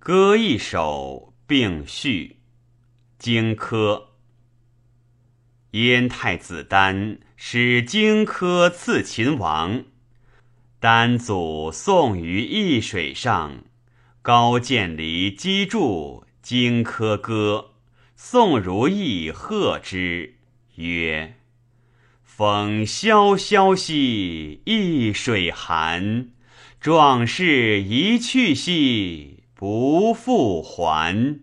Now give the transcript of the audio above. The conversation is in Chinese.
歌一首，并序。荆轲。燕太子丹使荆轲刺秦王，丹祖送于易水上，高渐离击筑，荆轲歌，宋如意贺之，曰：“风萧萧兮易水寒，壮士一去兮不复还。”